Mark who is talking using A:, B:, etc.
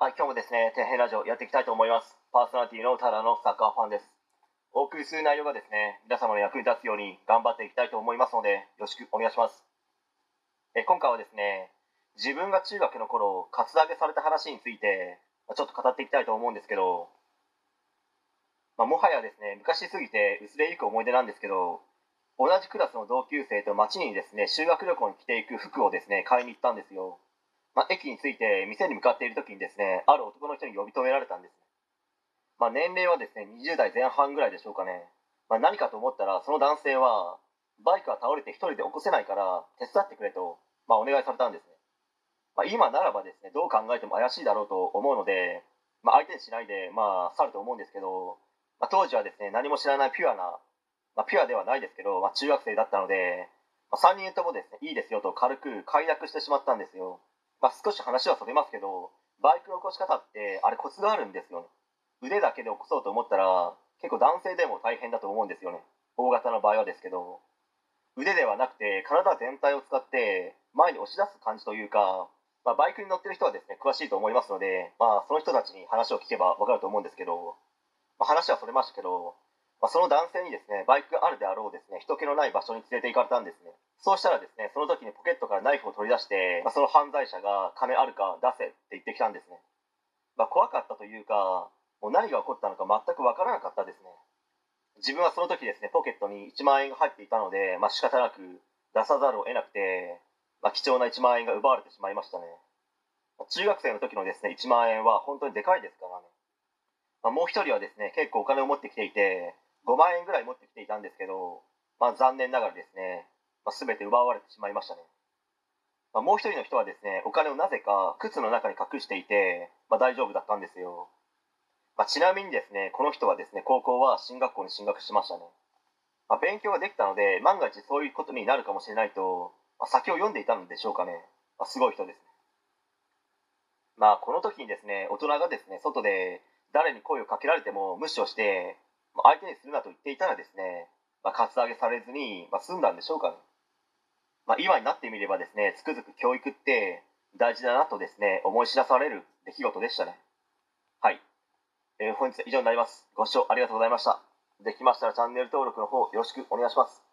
A: はい、今日もですね、天変ラジオやっていきたいと思います。パーソナリティのただのサッカーファンです。お送りする内容がですね、皆様の役に立つように頑張っていきたいと思いますので、よろしくお願いします。え今回はですね、自分が中学の頃、カツアゲされた話について、まちょっと語っていきたいと思うんですけど、まあ、もはやですね、昔すぎて薄れゆく思い出なんですけど、同じクラスの同級生と街にですね、修学旅行に着ていく服をですね、買いに行ったんですよ。まあ、駅に着いて店に向かっている時にですねある男の人に呼び止められたんです、まあ、年齢はですね20代前半ぐらいでしょうかね、まあ、何かと思ったらその男性はバイクが倒れて一人で起こせないから手伝ってくれと、まあ、お願いされたんですね、まあ、今ならばですねどう考えても怪しいだろうと思うので、まあ、相手にしないでまあ去ると思うんですけど、まあ、当時はですね何も知らないピュアな、まあ、ピュアではないですけど、まあ、中学生だったので、まあ、3人ともですねいいですよと軽く快諾してしまったんですよ。まあ、少し話はそれますけどバイクの起こし方ってあれコツがあるんですよね。腕だけで起こそうと思ったら結構男性でも大変だと思うんですよね。大型の場合はですけど。腕ではなくて体全体を使って前に押し出す感じというか、まあ、バイクに乗ってる人はですね詳しいと思いますので、まあ、その人たちに話を聞けば分かると思うんですけど、まあ、話はそれましたけど、まあ、その男性にですねバイクがあるであろうですね人気のない場所に連れて行かれたんですねそうしたらですね、その時にポケットからナイフを取り出して、まあ、その犯罪者が金あるか出せって言ってきたんですね。まあ、怖かったというか、もう何が起こったのか全くわからなかったですね。自分はその時ですね、ポケットに1万円が入っていたので、まあ、仕方なく出さざるを得なくて、まあ、貴重な1万円が奪われてしまいましたね。中学生の時のですね、1万円は本当にでかいですからね。ま、もう一人はですね、結構お金を持ってきていて、5万円ぐらい持ってきていたんですけど、まあ、残念ながらですね、まあ、全て奪われてしまいましたね、まあ、もう一人の人はですねお金をなぜか靴の中に隠していて、まあ、大丈夫だったんですよ、まあ、ちなみにですねこの人はですね高校は進学校に進学しましたね、まあ、勉強ができたので万が一そういうことになるかもしれないと、まあ、先を読んでいたのでしょうかね、まあ、すごい人ですね。まあこの時にですね大人がですね外で誰に声をかけられても無視をして、まあ、相手にするなと言っていたらですね、まあ、カツアゲされずに、まあ、済んだんでしょうかね。まあ、今になってみればですねつくづく教育って大事だなとですね思い知らされる出来事でしたね。はい、えー、本日は以上になります。ご視聴ありがとうございました。できましたらチャンネル登録の方よろしくお願いします。